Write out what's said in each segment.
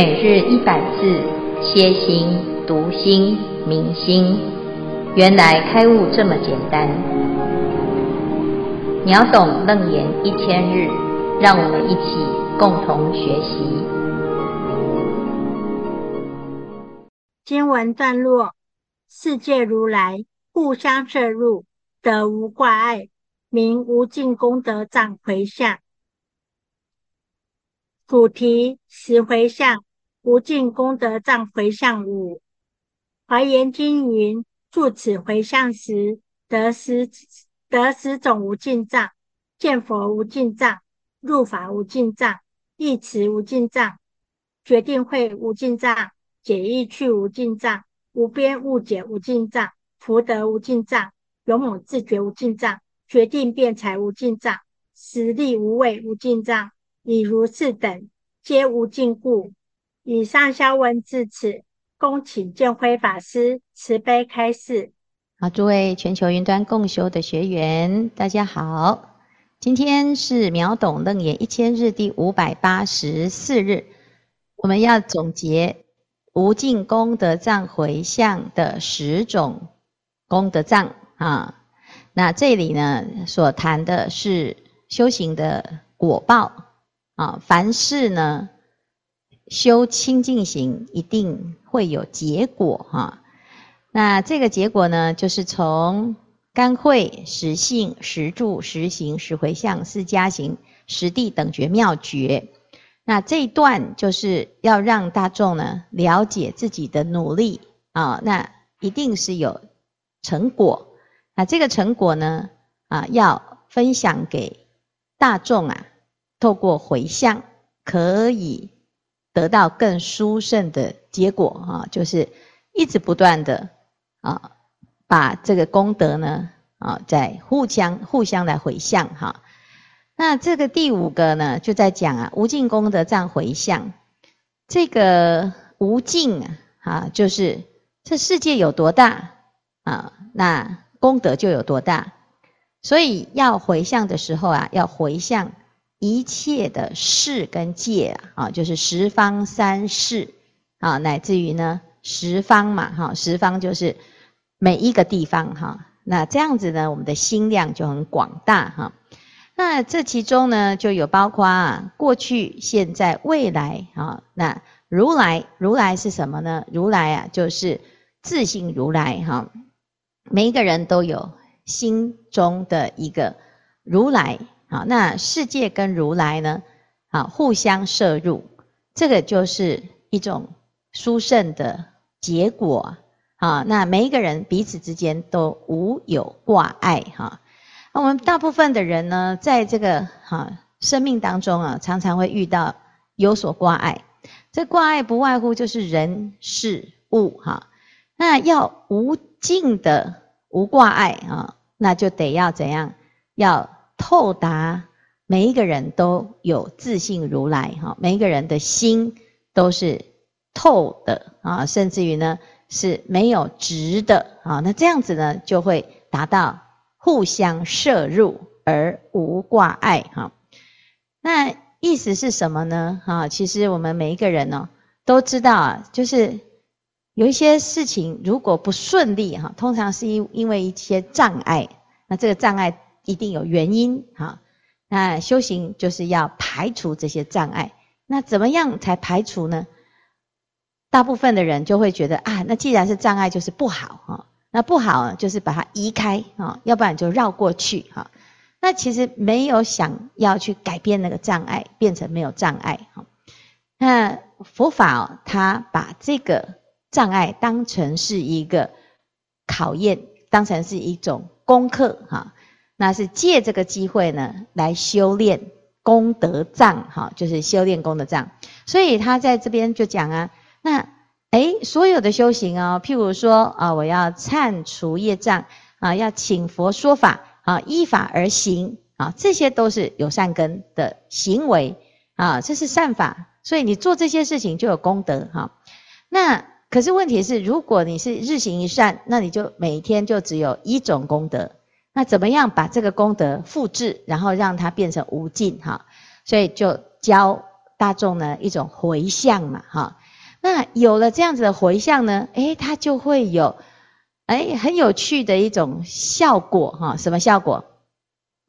每日一百字，歇心、读心、明心，原来开悟这么简单。秒懂楞严一千日，让我们一起共同学习。经文段落：世界如来互相摄入，得无挂碍，名无尽功德藏回向。主题：十回向，无尽功德藏回向五。华严经云：住此回向时，得十得十种无尽藏：见佛无尽藏，入法无尽藏，意持无尽藏，决定会无尽藏，解意去无尽藏，无边误解无尽藏，福德无尽藏，勇猛自觉无尽藏，决定辩才无尽藏，实力无畏无尽藏。以如是等，皆无尽故。以上消文至此，恭请建辉法师慈悲开示。好，诸位全球云端共修的学员，大家好。今天是秒懂楞严一千日第五百八十四日，我们要总结无尽功德藏回向的十种功德藏啊。那这里呢，所谈的是修行的果报。啊，凡事呢，修清净行一定会有结果哈。那这个结果呢，就是从干慧、实性、实住、实行、实回向四加行、实地等觉妙觉。那这一段就是要让大众呢了解自己的努力啊，那一定是有成果。那这个成果呢，啊，要分享给大众啊。透过回向，可以得到更殊胜的结果啊，就是一直不断的啊，把这个功德呢啊，在互相互相来回向哈。那这个第五个呢，就在讲啊，无尽功德藏回向。这个无尽啊，就是这世界有多大啊，那功德就有多大。所以要回向的时候啊，要回向。一切的世跟界啊，啊，就是十方三世啊，乃至于呢十方嘛，哈，十方就是每一个地方哈。那这样子呢，我们的心量就很广大哈。那这其中呢，就有包括啊，过去、现在、未来啊。那如来，如来是什么呢？如来啊，就是自信如来哈。每一个人都有心中的一个如来。好，那世界跟如来呢？好，互相摄入，这个就是一种殊胜的结果。好，那每一个人彼此之间都无有挂碍。哈，那我们大部分的人呢，在这个哈生命当中啊，常常会遇到有所挂碍。这挂碍不外乎就是人事物。哈，那要无尽的无挂碍啊，那就得要怎样？要透达每一个人都有自信如来哈，每一个人的心都是透的啊，甚至于呢是没有执的啊，那这样子呢就会达到互相摄入而无挂碍哈。那意思是什么呢？哈，其实我们每一个人呢都知道啊，就是有一些事情如果不顺利哈，通常是因因为一些障碍，那这个障碍。一定有原因，哈，那修行就是要排除这些障碍。那怎么样才排除呢？大部分的人就会觉得啊，那既然是障碍，就是不好哈。那不好就是把它移开啊，要不然就绕过去哈。那其实没有想要去改变那个障碍，变成没有障碍哈。那佛法它把这个障碍当成是一个考验，当成是一种功课哈。那是借这个机会呢，来修炼功德藏，哈，就是修炼功德藏。所以他在这边就讲啊，那诶，所有的修行哦，譬如说啊，我要忏除业障啊，要请佛说法啊，依法而行啊，这些都是有善根的行为啊，这是善法。所以你做这些事情就有功德哈。那可是问题是，如果你是日行一善，那你就每天就只有一种功德。那怎么样把这个功德复制，然后让它变成无尽哈？所以就教大众呢一种回向嘛，哈。那有了这样子的回向呢，诶，它就会有，诶，很有趣的一种效果，哈。什么效果？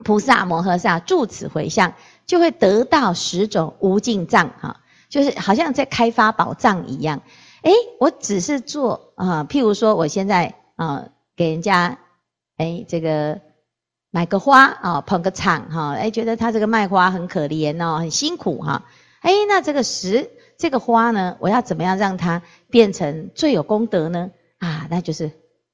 菩萨摩诃萨住此回向，就会得到十种无尽藏，哈，就是好像在开发宝藏一样。诶，我只是做啊，譬如说，我现在啊，给人家，诶，这个。买个花啊，捧个场哈，哎，觉得他这个卖花很可怜哦，很辛苦哈，哎，那这个时这个花呢，我要怎么样让它变成最有功德呢？啊，那就是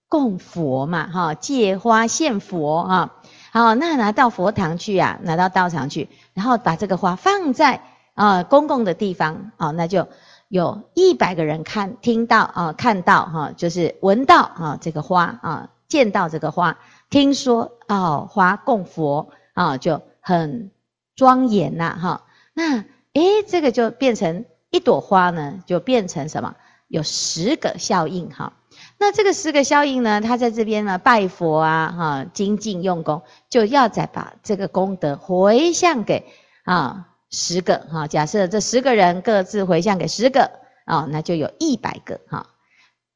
供佛嘛，哈，借花献佛哈，好，那拿到佛堂去啊，拿到道场去，然后把这个花放在啊公共的地方啊，那就有一百个人看听到啊，看到哈，就是闻到啊这个花啊，见到这个花。听说哦，花供佛啊、就很庄严呐，哈。那诶，这个就变成一朵花呢，就变成什么？有十个效应哈。那这个十个效应呢，他在这边呢拜佛啊，哈，精进用功，就要再把这个功德回向给啊十个哈。假设这十个人各自回向给十个啊，那就有一百个哈。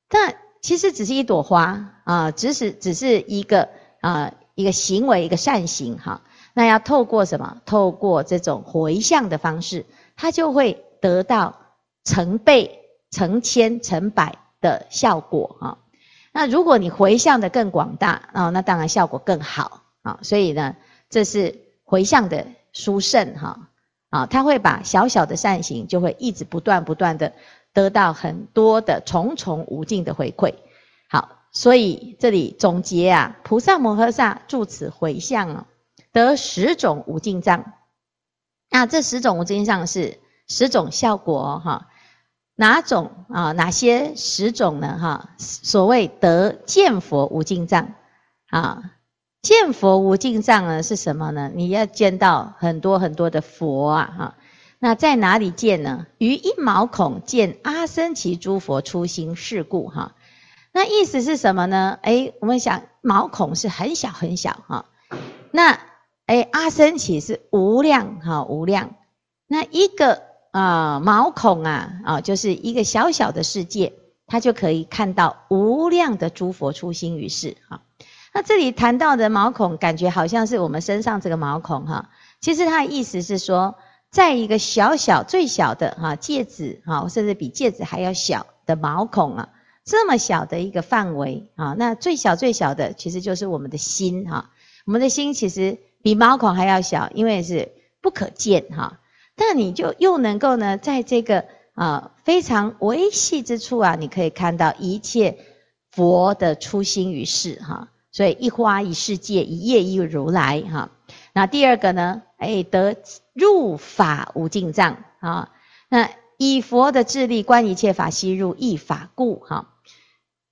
但其实只是一朵花啊，只是只是一个。啊，一个行为，一个善行，哈，那要透过什么？透过这种回向的方式，它就会得到成倍、成千、成百的效果，哈。那如果你回向的更广大，啊，那当然效果更好，啊。所以呢，这是回向的殊胜，哈，啊，它会把小小的善行，就会一直不断不断的得到很多的重重无尽的回馈，好。所以这里总结啊，菩萨摩诃萨住此回向啊，得十种无尽藏。那这十种无尽藏是十种效果哈，哪种啊？哪些十种呢？哈，所谓得见佛无尽藏啊，见佛无尽藏呢是什么呢？你要见到很多很多的佛啊哈。那在哪里见呢？于一毛孔见阿僧只诸佛出心是故哈。那意思是什么呢？诶，我们想毛孔是很小很小哈，那诶，阿僧只是无量哈无量，那一个啊毛孔啊啊就是一个小小的世界，它就可以看到无量的诸佛出心于世哈。那这里谈到的毛孔，感觉好像是我们身上这个毛孔哈，其实它的意思是说，在一个小小最小的哈戒指哈，甚至比戒指还要小的毛孔啊。这么小的一个范围啊，那最小最小的其实就是我们的心哈。我们的心其实比毛孔还要小，因为是不可见哈。但你就又能够呢，在这个啊非常微细之处啊，你可以看到一切佛的出心于世哈。所以一花一世界，一叶一如来哈。那第二个呢，哎，得入法无尽藏啊。那以佛的智力观一切法悉入一法故哈。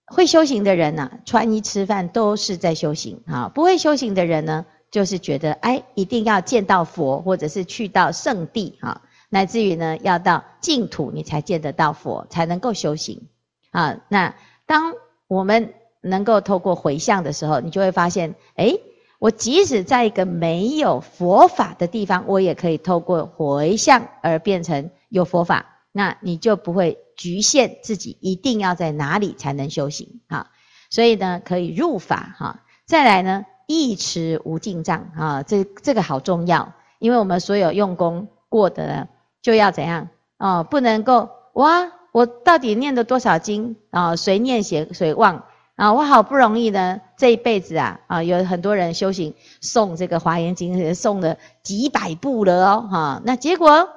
会修行的人呢，穿衣吃饭都是在修行啊。不会修行的人呢，就是觉得哎，一定要见到佛，或者是去到圣地哈，乃至于呢，要到净土你才见得到佛，才能够修行啊。那当我们能够透过回向的时候，你就会发现，哎，我即使在一个没有佛法的地方，我也可以透过回向而变成有佛法，那你就不会。局限自己一定要在哪里才能修行啊？所以呢，可以入法哈。再来呢，一持无尽藏啊，这这个好重要，因为我们所有用功过的呢，就要怎样啊？不能够哇，我到底念了多少经啊？随念写随忘啊？我好不容易呢，这一辈子啊啊，有很多人修行诵这个华严经，诵了几百部了哦哈。那结果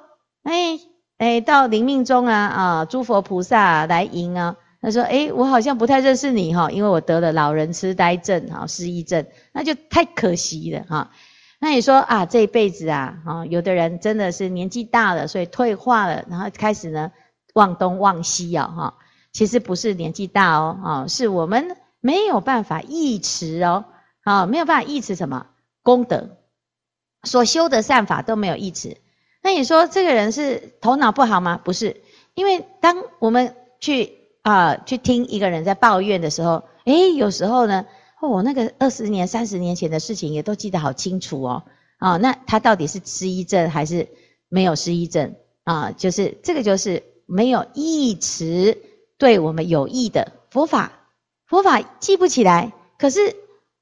哎。哎，到临命终啊啊，诸佛菩萨来迎啊。他说：“哎，我好像不太认识你哈，因为我得了老人痴呆症哈，失忆症，那就太可惜了哈。那你说啊，这一辈子啊，啊，有的人真的是年纪大了，所以退化了，然后开始呢忘东忘西啊哈。其实不是年纪大哦，啊，是我们没有办法忆持哦，啊，没有办法忆持什么功德，所修的善法都没有忆持。”那你说这个人是头脑不好吗？不是，因为当我们去啊、去听一个人在抱怨的时候，诶，有时候呢，哦，那个二十年、三十年前的事情也都记得好清楚哦。啊、哦，那他到底是失忆症还是没有失忆症？啊、啊，就是这个就是没有忆持对我们有益的佛法，佛法记不起来，可是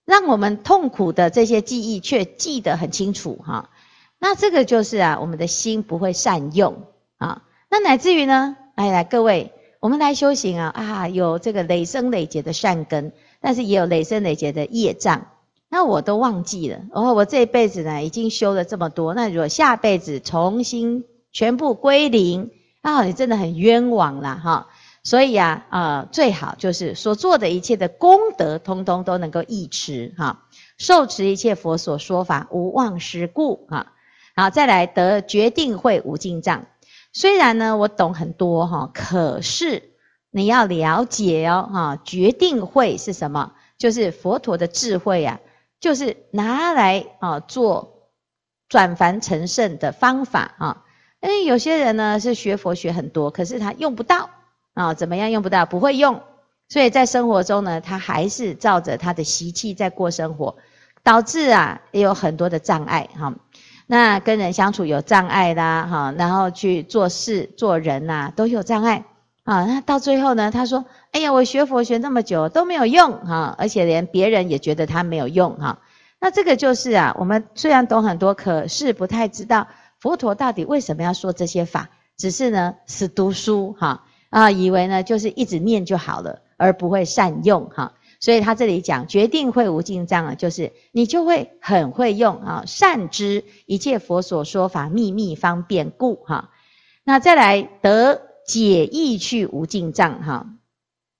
让我们痛苦的这些记忆却记得很清楚哈。那这个就是啊，我们的心不会善用啊。那乃至于呢，来来各位，我们来修行啊啊，有这个累生累劫的善根，但是也有累生累劫的业障。那我都忘记了，哦，我这一辈子呢已经修了这么多，那如果下辈子重新全部归零，啊，你真的很冤枉啦哈。所以啊，啊、呃，最好就是所做的一切的功德，通通都能够忆持哈，受持一切佛所说法，无忘失故哈。好，再来得决定慧无尽藏。虽然呢，我懂很多哈，可是你要了解哦哈，决定慧是什么？就是佛陀的智慧啊。就是拿来啊做转凡成圣的方法啊，因为有些人呢是学佛学很多，可是他用不到啊，怎么样用不到？不会用，所以在生活中呢，他还是照着他的习气在过生活，导致啊也有很多的障碍哈。那跟人相处有障碍啦哈，然后去做事做人呐都有障碍。啊，那到最后呢？他说：“哎呀，我学佛学那么久都没有用哈，而且连别人也觉得他没有用哈。那这个就是啊，我们虽然懂很多，可是不太知道佛陀到底为什么要说这些法。只是呢，死读书哈啊，以为呢就是一直念就好了，而不会善用哈。所以他这里讲决定会无尽藏啊，就是你就会很会用啊，善知一切佛所说法秘密方便故哈。那再来得。”解意去无尽藏哈，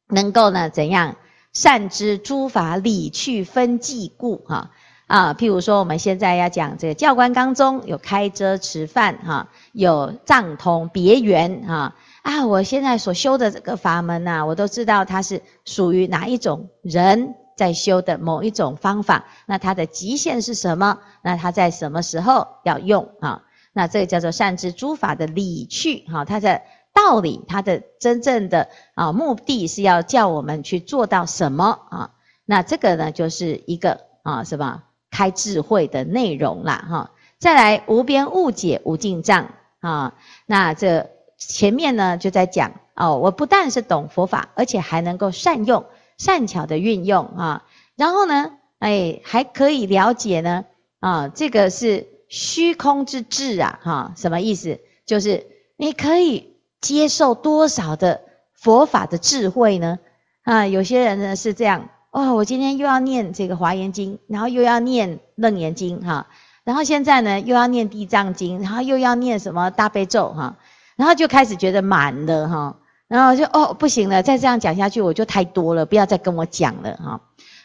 能够呢怎样善知诸法理去分际故哈啊？譬如说我们现在要讲这个教官纲中有开遮持梵哈，有藏通别圆哈啊！我现在所修的这个法门呐，我都知道它是属于哪一种人在修的某一种方法，那它的极限是什么？那它在什么时候要用啊？那这个叫做善知诸法的理趣哈，它的。道理，它的真正的啊目的是要叫我们去做到什么啊？那这个呢，就是一个啊什么开智慧的内容啦哈。再来无边误解无尽障啊，那这前面呢就在讲哦，我不但是懂佛法，而且还能够善用善巧的运用啊。然后呢，哎还可以了解呢啊，这个是虚空之智啊哈，什么意思？就是你可以。接受多少的佛法的智慧呢？啊，有些人呢是这样哦，我今天又要念这个华严经，然后又要念楞严经哈，然后现在呢又要念地藏经，然后又要念什么大悲咒哈，然后就开始觉得满了哈，然后就哦不行了，再这样讲下去我就太多了，不要再跟我讲了哈。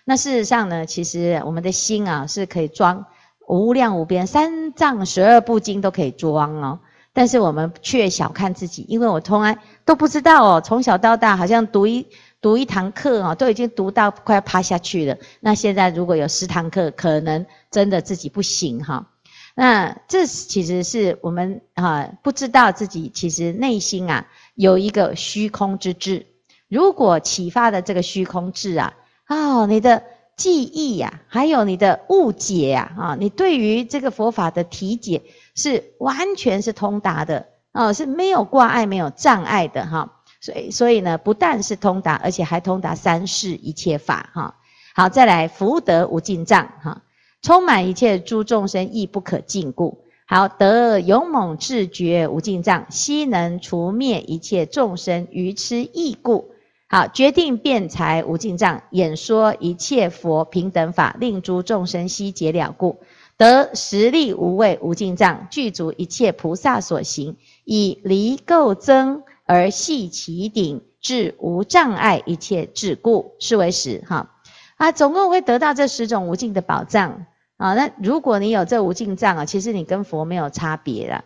那事实上呢，其实我们的心啊是可以装无量无边三藏十二部经都可以装哦。但是我们却小看自己，因为我从来都不知道哦，从小到大好像读一读一堂课哦，都已经读到快要趴下去了。那现在如果有十堂课，可能真的自己不行哈。那这其实是我们啊不知道自己其实内心啊有一个虚空之智。如果启发的这个虚空智啊，哦，你的记忆呀，还有你的误解呀，啊，你对于这个佛法的体解。是完全是通达的哦，是没有挂碍、没有障碍的哈。所以，所以呢，不但是通达，而且还通达三世一切法哈。好，再来福德无尽藏哈，充满一切诸众生亦不可尽故。好，得勇猛智觉无尽藏，悉能除灭一切众生愚痴异故。好，决定辩才无尽藏，演说一切佛平等法，令诸众生悉解了故。得实力无畏无尽藏，具足一切菩萨所行，以离垢增而系其顶，至无障碍一切智故，是为实哈。啊，总共会得到这十种无尽的宝藏啊。那如果你有这无尽藏啊，其实你跟佛没有差别了。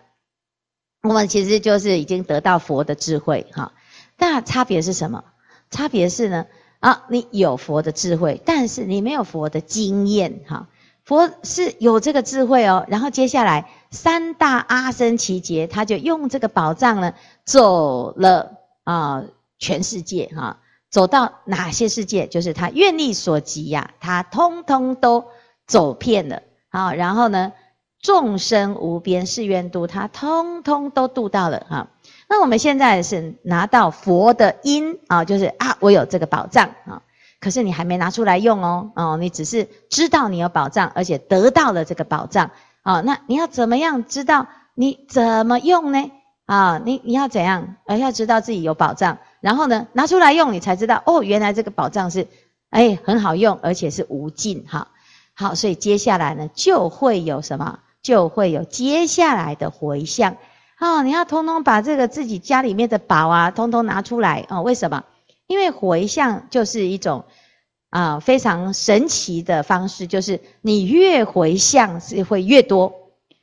我们其实就是已经得到佛的智慧哈。那差别是什么？差别是呢啊，你有佛的智慧，但是你没有佛的经验哈。佛是有这个智慧哦，然后接下来三大阿僧只劫，他就用这个宝藏呢，走了啊全世界哈，走到哪些世界？就是他愿力所及呀，他通通都走遍了啊。然后呢，众生无边誓愿度，他通通都度到了哈。那我们现在是拿到佛的因啊，就是啊，我有这个宝藏啊，可是你还没拿出来用哦，哦，你只是知道你有宝藏，而且得到了这个宝藏啊，那你要怎么样知道你怎么用呢？啊，你你要怎样？呃，要知道自己有宝藏，然后呢，拿出来用，你才知道哦，原来这个宝藏是哎很好用，而且是无尽哈。好，所以接下来呢，就会有什么？就会有接下来的回向。哦，你要通通把这个自己家里面的宝啊，通通拿出来哦。为什么？因为回向就是一种啊、非常神奇的方式，就是你越回向是会越多，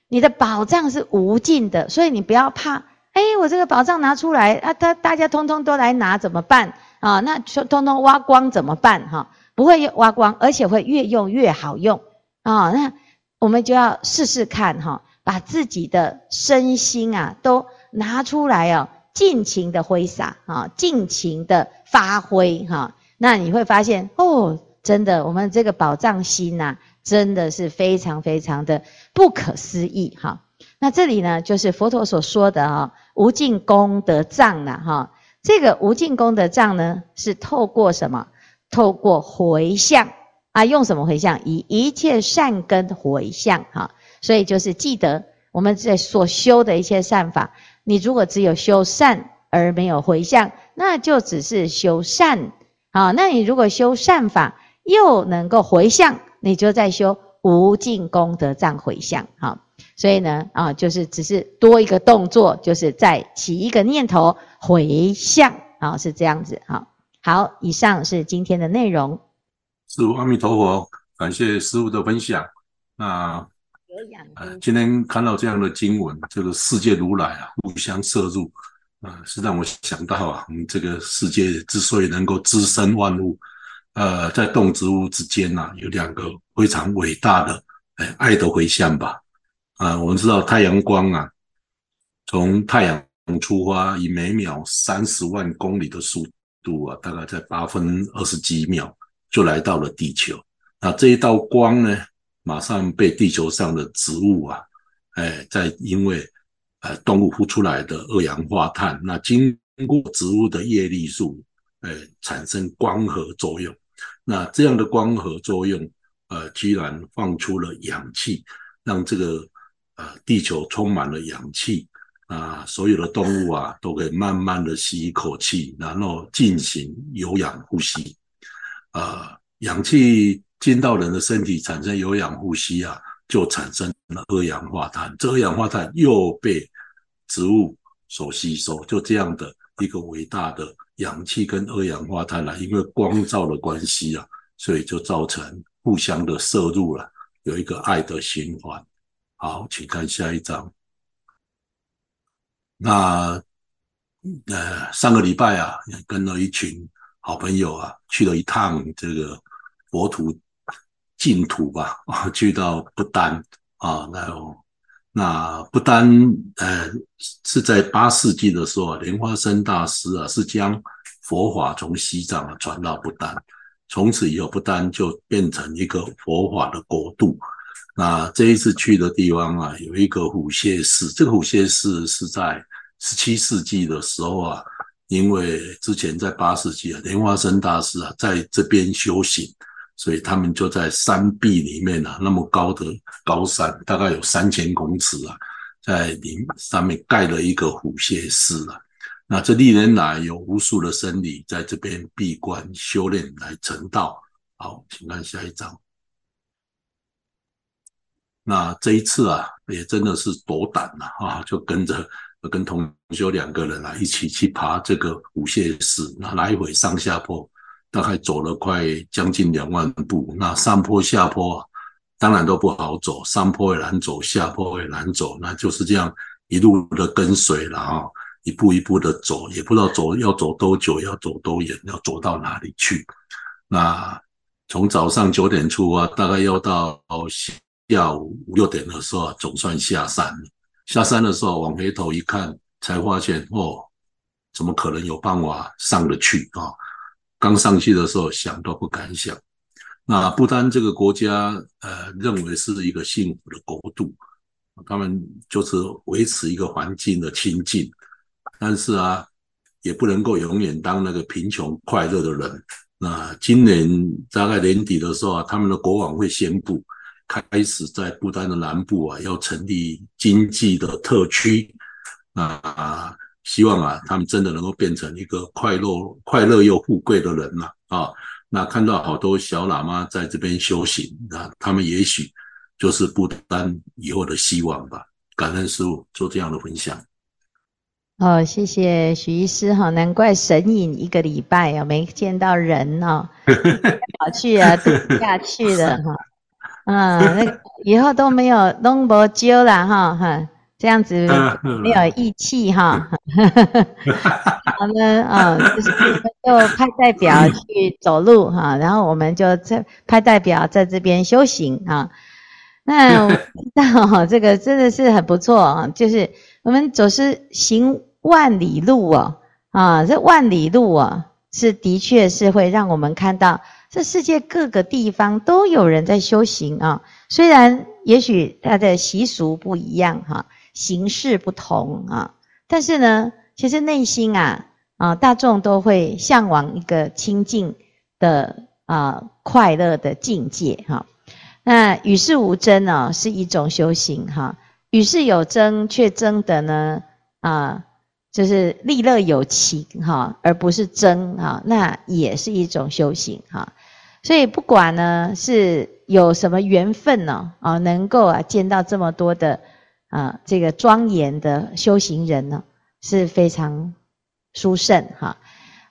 你的宝藏是无尽的，所以你不要怕。哎，我这个宝藏拿出来啊，他大家通通都来拿怎么办啊？那通通挖光怎么办？哈，不会挖光，而且会越用越好用啊。那我们就要试试看哈。把自己的身心啊都拿出来哦，尽情的挥洒啊，尽情的发挥哈。那你会发现哦，真的，我们这个宝藏心呐，真的是非常非常的不可思议哈。那这里呢，就是佛陀所说的哈，无尽功德藏了哈。这个无尽功德藏呢，是透过什么？透过回向啊，用什么回向？以一切善根回向哈。所以就是记得我们在所修的一切善法，你如果只有修善而没有回向，那就只是修善啊。那你如果修善法又能够回向，你就在修无尽功德藏回向啊。所以呢啊，就是只是多一个动作，就是再起一个念头回向啊，是这样子啊。好，以上是今天的内容。师父阿弥陀佛，感谢师父的分享。那。呃，今天看到这样的经文，这个世界如来啊，互相摄入，啊、呃，是让我想到啊，我们这个世界之所以能够滋生万物，呃，在动植物之间呐、啊，有两个非常伟大的，哎，爱的回向吧。啊、呃，我们知道太阳光啊，从太阳出发，以每秒三十万公里的速度啊，大概在八分二十几秒就来到了地球。那这一道光呢？马上被地球上的植物啊，哎，在因为呃动物呼出来的二氧化碳，那经过植物的叶绿素，哎，产生光合作用。那这样的光合作用，呃，居然放出了氧气，让这个呃地球充满了氧气啊，所有的动物啊都可以慢慢的吸一口气，然后进行有氧呼吸，啊、氧气。进到人的身体产生有氧呼吸啊，就产生了二氧化碳。这二氧化碳又被植物所吸收，就这样的一个伟大的氧气跟二氧化碳啊，因为光照的关系啊，所以就造成互相的摄入了，有一个爱的循环。好，请看下一张。那呃，上个礼拜啊，跟了一群好朋友啊，去了一趟这个佛土。净土吧，啊，去到不丹啊，然后那不丹，呃，是在八世纪的时候，莲花生大师啊，是将佛法从西藏传到不丹，从此以后，不丹就变成一个佛法的国度。那这一次去的地方啊，有一个虎穴寺，这个虎穴寺是在十七世纪的时候啊，因为之前在八世纪啊，莲花生大师啊，在这边修行。所以他们就在山壁里面啊，那么高的高山，大概有三千公尺啊，在顶上面盖了一个虎穴寺啊。那这历年来有无数的僧侣在这边闭关修炼来成道。好，请看下一张。那这一次啊，也真的是斗胆了啊，就跟着跟同修两个人啊，一起去爬这个虎穴寺，那来回上下坡。大概走了快将近两万步，那上坡下坡当然都不好走，上坡也难走，下坡也难走，那就是这样一路的跟随了啊，一步一步的走，也不知道走要走多久，要走多远，要走到哪里去。那从早上九点出发，大概要到下午五六点的时候，总算下山。下山的时候往回头一看，才发现哦，怎么可能有办法上得去啊？刚上去的时候想都不敢想。那不丹这个国家，呃，认为是一个幸福的国度他们就是维持一个环境的清净，但是啊，也不能够永远当那个贫穷快乐的人。那今年大概年底的时候啊，他们的国王会宣布，开始在不丹的南部啊，要成立经济的特区。啊，希望啊，他们真的能够变成一个快乐、快乐又富贵的人呐！啊，那看到好多小喇嘛在这边修行，那他们也许。就是不丹以后的希望吧。感恩师傅做这样的分享。哦，谢谢许医师哈，难怪神隐一个礼拜啊，没见到人哦，跑去啊，度假去了哈。嗯，那以后都没有弄不揪了哈哈，这样子没有义气哈。好呢，啊，就是我们就派代表去走路哈，然后我们就在派代表在这边修行啊。那我知道这个真的是很不错啊，就是我们总是行万里路哦，啊，这万里路啊，是的确是会让我们看到这世界各个地方都有人在修行啊。虽然也许他的习俗不一样哈，形式不同啊，但是呢，其实内心啊啊，大众都会向往一个清净的啊快乐的境界哈。那与世无争呢，是一种修行哈；与世有争，却争的呢啊，就是利乐有情哈，而不是争哈。那也是一种修行哈。所以不管呢是有什么缘分呢啊，能够啊见到这么多的啊这个庄严的修行人呢，是非常殊胜哈。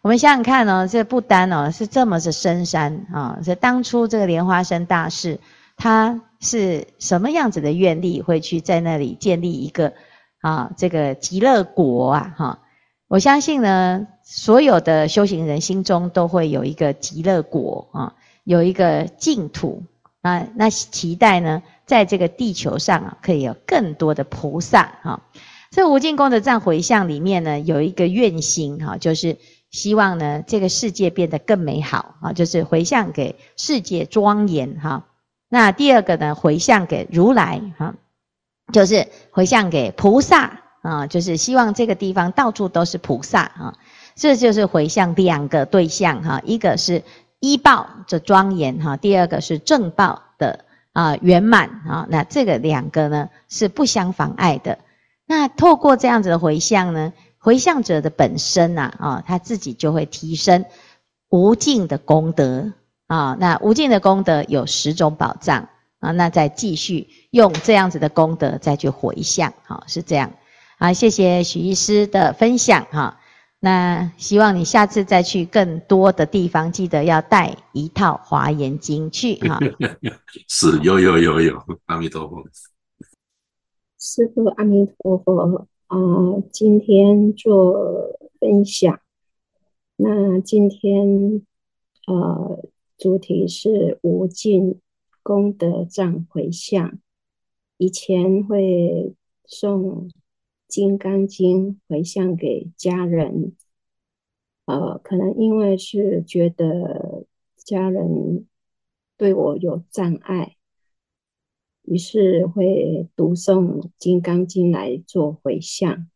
我们想想看呢，这不丹呢是这么的深山啊，这当初这个莲花生大士。他是什么样子的愿力，会去在那里建立一个啊这个极乐国啊哈？我相信呢，所有的修行人心中都会有一个极乐国啊，有一个净土啊。那期待呢，在这个地球上啊，可以有更多的菩萨哈。这无尽功德藏回向里面呢，有一个愿心哈，就是希望呢，这个世界变得更美好啊，就是回向给世界庄严哈。那第二个呢，回向给如来哈，就是回向给菩萨啊，就是希望这个地方到处都是菩萨啊，这就是回向两个对象哈，一个是依报的庄严哈，第二个是正报的啊圆满啊，那这个两个呢是不相妨碍的。那透过这样子的回向呢，回向者的本身呐啊，他自己就会提升无尽的功德。啊，那无尽的功德有十种宝藏啊，那再继续用这样子的功德再去回向，好，是这样。好，谢谢许医师的分享哈。那希望你下次再去更多的地方，记得要带一套华严经去 哈。是，有有有有，阿弥陀佛。师父阿弥陀佛啊，今天做分享。那今天呃。主题是无尽功德藏回向，以前会诵《金刚经》回向给家人，呃，可能因为是觉得家人对我有障碍，于是会读诵《金刚经》来做回向。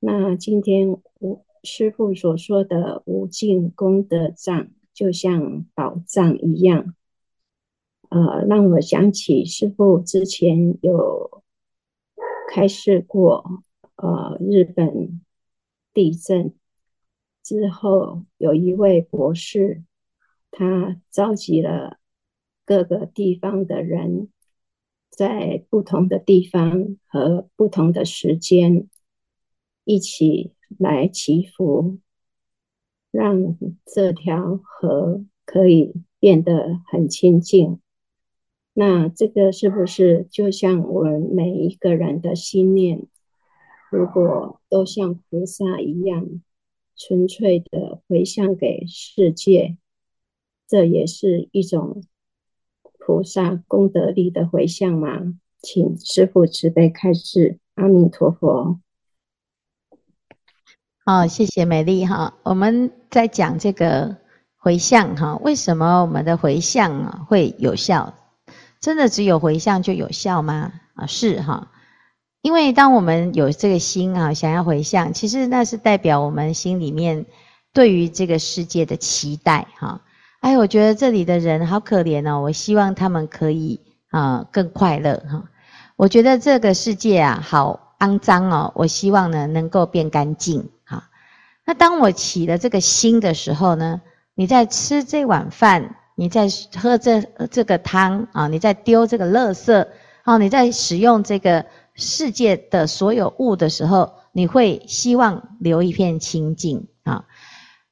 那今天无师父所说的无尽功德藏。就像宝藏一样，呃，让我想起师父之前有开示过，呃，日本地震之后，有一位博士，他召集了各个地方的人，在不同的地方和不同的时间，一起来祈福。让这条河可以变得很清净。那这个是不是就像我们每一个人的心念，如果都像菩萨一样纯粹的回向给世界，这也是一种菩萨功德力的回向吗？请师父慈悲开示。阿弥陀佛。好，谢谢美丽哈。我们在讲这个回向哈，为什么我们的回向啊会有效？真的只有回向就有效吗？啊，是哈。因为当我们有这个心啊，想要回向，其实那是代表我们心里面对于这个世界的期待哈。哎，我觉得这里的人好可怜哦，我希望他们可以啊更快乐哈。我觉得这个世界啊好肮脏哦，我希望呢能够变干净哈。那当我起了这个心的时候呢，你在吃这碗饭，你在喝这这个汤啊，你在丢这个垃圾啊，你在使用这个。世界的所有物的时候，你会希望留一片清净啊？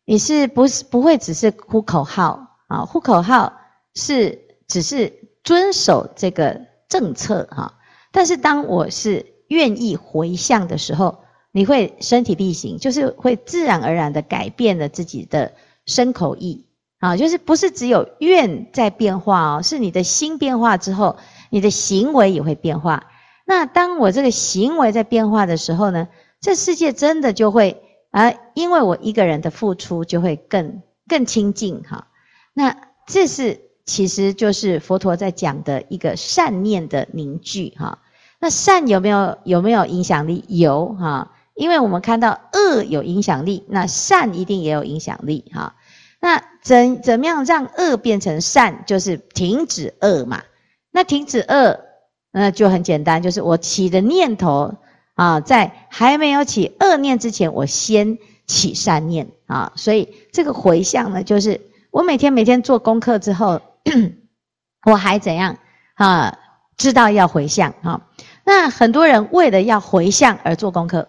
你是不是不会只是呼口号啊？呼口号是只是遵守这个政策哈。但是当我是愿意回向的时候，你会身体力行，就是会自然而然的改变了自己的身口意啊，就是不是只有愿在变化哦，是你的心变化之后，你的行为也会变化。那当我这个行为在变化的时候呢，这世界真的就会啊，因为我一个人的付出就会更更亲近哈。那这是其实就是佛陀在讲的一个善念的凝聚哈。那善有没有有没有影响力？有哈，因为我们看到恶有影响力，那善一定也有影响力哈。那怎怎么样让恶变成善？就是停止恶嘛。那停止恶。那就很简单，就是我起的念头啊，在还没有起恶念之前，我先起善念啊。所以这个回向呢，就是我每天每天做功课之后，我还怎样啊？知道要回向啊。那很多人为了要回向而做功课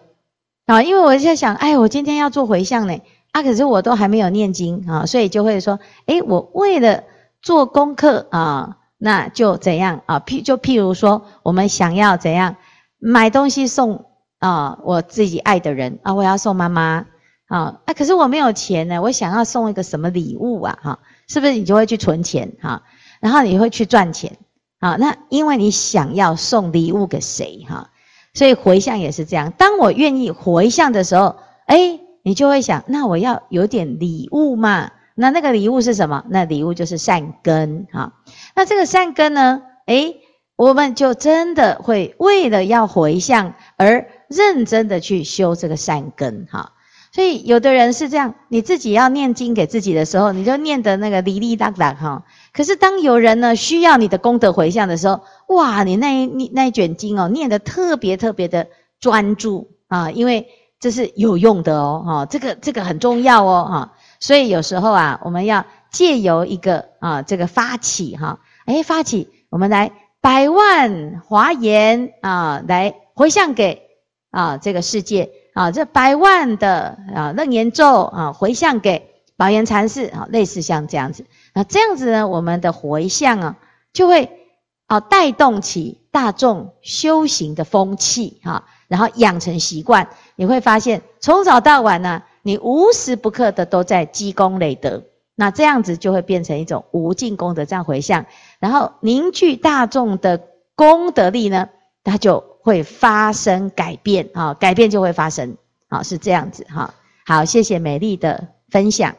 啊，因为我在想，哎，我今天要做回向呢，啊，可是我都还没有念经啊，所以就会说，哎，我为了做功课啊。那就怎样啊？譬就譬如说，我们想要怎样买东西送啊？我自己爱的人啊，我要送妈妈啊，啊，可是我没有钱呢，我想要送一个什么礼物啊？哈，是不是你就会去存钱哈？然后你会去赚钱啊？那因为你想要送礼物给谁哈？所以回向也是这样。当我愿意回向的时候，诶，你就会想，那我要有点礼物嘛？那那个礼物是什么？那礼物就是善根哈。那这个善根呢？诶，我们就真的会为了要回向而认真的去修这个善根哈。所以有的人是这样，你自己要念经给自己的时候，你就念的那个哩哩哒哒哈。可是当有人呢需要你的功德回向的时候，哇，你那一那一卷经哦，念得特别特别的专注啊，因为这是有用的哦，哈，这个这个很重要哦，哈。所以有时候啊，我们要借由一个啊，这个发起哈，诶，发起，我们来百万华严啊，来回向给啊这个世界啊，这百万的啊楞严咒啊，回向给宝岩禅师啊，类似像这样子，那这样子呢，我们的回向啊，就会啊带动起大众修行的风气哈，然后养成习惯，你会发现从早到晚呢。你无时不刻的都在积功累德，那这样子就会变成一种无尽功德这样回向，然后凝聚大众的功德力呢，它就会发生改变啊，改变就会发生，啊，是这样子哈。好，谢谢美丽的分享。